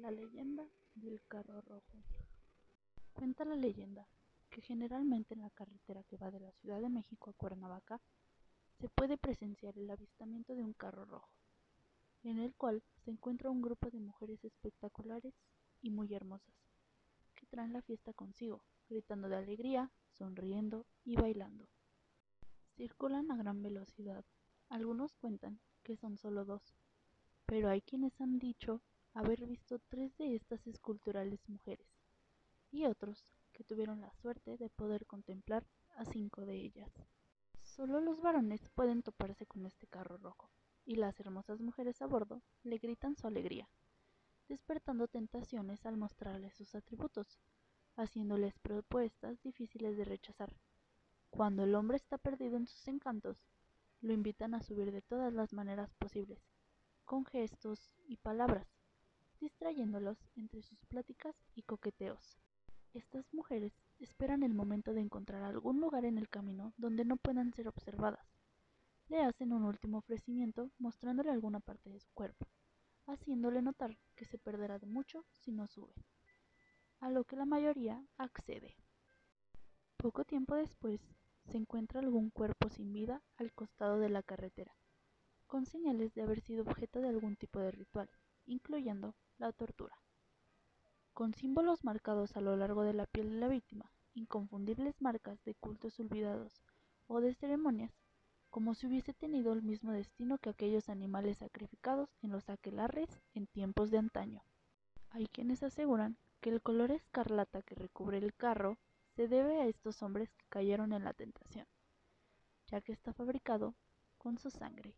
La leyenda del carro rojo. Cuenta la leyenda que generalmente en la carretera que va de la Ciudad de México a Cuernavaca se puede presenciar el avistamiento de un carro rojo, en el cual se encuentra un grupo de mujeres espectaculares y muy hermosas, que traen la fiesta consigo, gritando de alegría, sonriendo y bailando. Circulan a gran velocidad. Algunos cuentan que son solo dos, pero hay quienes han dicho haber visto tres de estas esculturales mujeres, y otros que tuvieron la suerte de poder contemplar a cinco de ellas. Solo los varones pueden toparse con este carro rojo, y las hermosas mujeres a bordo le gritan su alegría, despertando tentaciones al mostrarles sus atributos, haciéndoles propuestas difíciles de rechazar. Cuando el hombre está perdido en sus encantos, lo invitan a subir de todas las maneras posibles, con gestos y palabras, distrayéndolos entre sus pláticas y coqueteos. Estas mujeres esperan el momento de encontrar algún lugar en el camino donde no puedan ser observadas. Le hacen un último ofrecimiento mostrándole alguna parte de su cuerpo, haciéndole notar que se perderá de mucho si no sube, a lo que la mayoría accede. Poco tiempo después, se encuentra algún cuerpo sin vida al costado de la carretera, con señales de haber sido objeto de algún tipo de ritual. Con símbolos marcados a lo largo de la piel de la víctima, inconfundibles marcas de cultos olvidados o de ceremonias, como si hubiese tenido el mismo destino que aquellos animales sacrificados en los aquelarres en tiempos de antaño. Hay quienes aseguran que el color escarlata que recubre el carro se debe a estos hombres que cayeron en la tentación, ya que está fabricado con su sangre.